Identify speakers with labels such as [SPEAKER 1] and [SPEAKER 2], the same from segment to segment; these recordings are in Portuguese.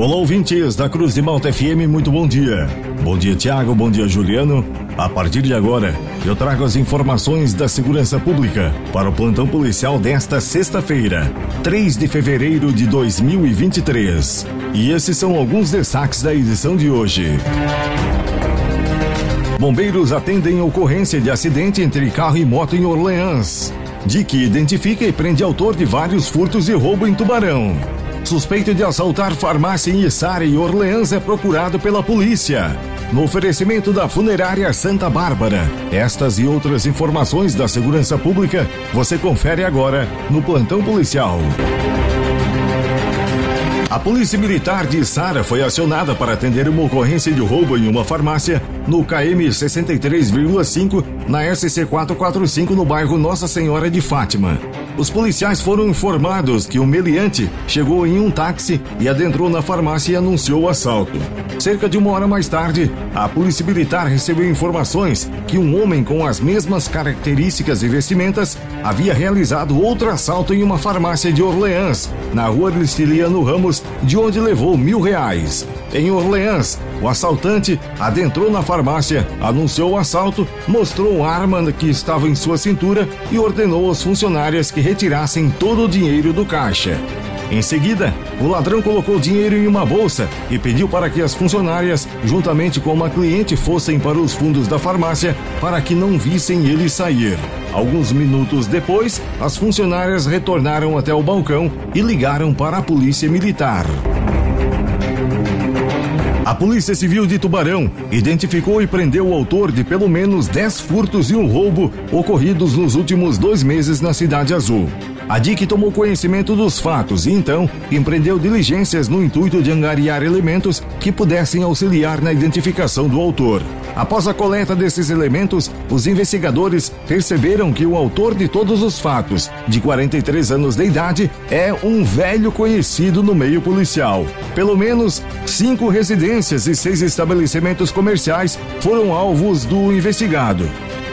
[SPEAKER 1] Olá, ouvintes da Cruz de Malta FM, muito bom dia. Bom dia, Tiago, bom dia, Juliano. A partir de agora, eu trago as informações da segurança pública para o plantão policial desta sexta-feira, 3 de fevereiro de 2023. E esses são alguns destaques da edição de hoje. Bombeiros atendem ocorrência de acidente entre carro e moto em Orleans. DIC identifica e prende autor de vários furtos e roubo em Tubarão. Suspeito de assaltar farmácia em Içara e Orleans é procurado pela polícia. No oferecimento da Funerária Santa Bárbara. Estas e outras informações da segurança pública você confere agora no Plantão Policial. A Polícia Militar de Sara foi acionada para atender uma ocorrência de roubo em uma farmácia no KM 63,5 na SC 445 no bairro Nossa Senhora de Fátima. Os policiais foram informados que o meliante chegou em um táxi e adentrou na farmácia e anunciou o assalto. Cerca de uma hora mais tarde, a Polícia Militar recebeu informações que um homem com as mesmas características e vestimentas havia realizado outro assalto em uma farmácia de Orleans, na rua Aristiliano Ramos, de onde levou mil reais. Em Orleans, o assaltante adentrou na farmácia, anunciou o assalto, mostrou a arma que estava em sua cintura e ordenou às funcionárias que retirassem todo o dinheiro do caixa. Em seguida, o ladrão colocou dinheiro em uma bolsa e pediu para que as funcionárias, juntamente com uma cliente, fossem para os fundos da farmácia para que não vissem ele sair. Alguns minutos depois, as funcionárias retornaram até o balcão e ligaram para a polícia militar. A Polícia Civil de Tubarão identificou e prendeu o autor de pelo menos 10 furtos e um roubo ocorridos nos últimos dois meses na Cidade Azul. A DIC tomou conhecimento dos fatos e então empreendeu diligências no intuito de angariar elementos que pudessem auxiliar na identificação do autor. Após a coleta desses elementos, os investigadores perceberam que o autor de todos os fatos, de 43 anos de idade, é um velho conhecido no meio policial. Pelo menos cinco residências e seis estabelecimentos comerciais foram alvos do investigado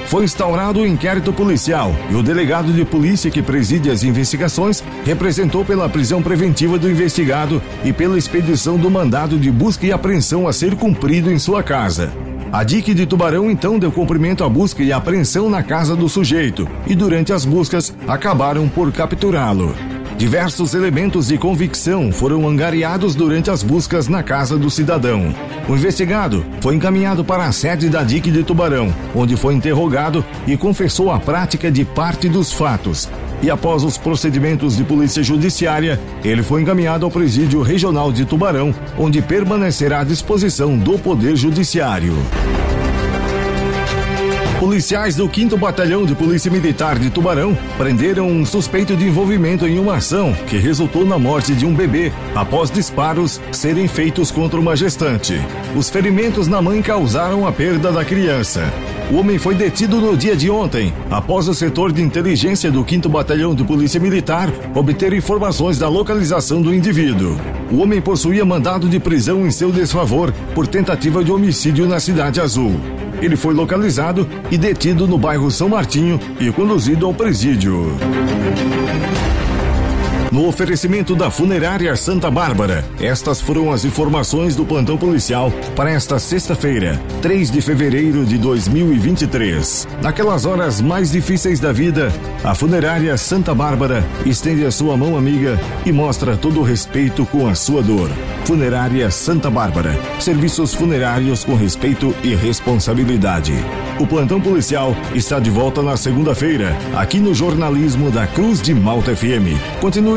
[SPEAKER 1] foi instaurado o um inquérito policial e o delegado de polícia que preside as investigações representou pela prisão preventiva do investigado e pela expedição do mandado de busca e apreensão a ser cumprido em sua casa. A DIC de Tubarão então deu cumprimento à busca e apreensão na casa do sujeito e durante as buscas acabaram por capturá-lo. Diversos elementos de convicção foram angariados durante as buscas na casa do cidadão. O investigado foi encaminhado para a sede da DIC de Tubarão, onde foi interrogado e confessou a prática de parte dos fatos. E após os procedimentos de polícia judiciária, ele foi encaminhado ao presídio regional de Tubarão, onde permanecerá à disposição do Poder Judiciário. Policiais do 5 Batalhão de Polícia Militar de Tubarão prenderam um suspeito de envolvimento em uma ação que resultou na morte de um bebê após disparos serem feitos contra uma gestante. Os ferimentos na mãe causaram a perda da criança. O homem foi detido no dia de ontem, após o setor de inteligência do 5 Batalhão de Polícia Militar obter informações da localização do indivíduo. O homem possuía mandado de prisão em seu desfavor por tentativa de homicídio na Cidade Azul. Ele foi localizado e detido no bairro São Martinho e conduzido ao presídio. No oferecimento da Funerária Santa Bárbara, estas foram as informações do plantão policial para esta sexta-feira, 3 de fevereiro de 2023. Naquelas horas mais difíceis da vida, a Funerária Santa Bárbara estende a sua mão amiga e mostra todo o respeito com a sua dor. Funerária Santa Bárbara. Serviços funerários com respeito e responsabilidade. O plantão policial está de volta na segunda-feira, aqui no jornalismo da Cruz de Malta FM. Continue